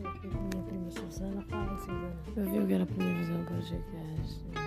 minha prima Suzana. Fala, Suzana. Eu vi o que era a primeira visão que é eu achei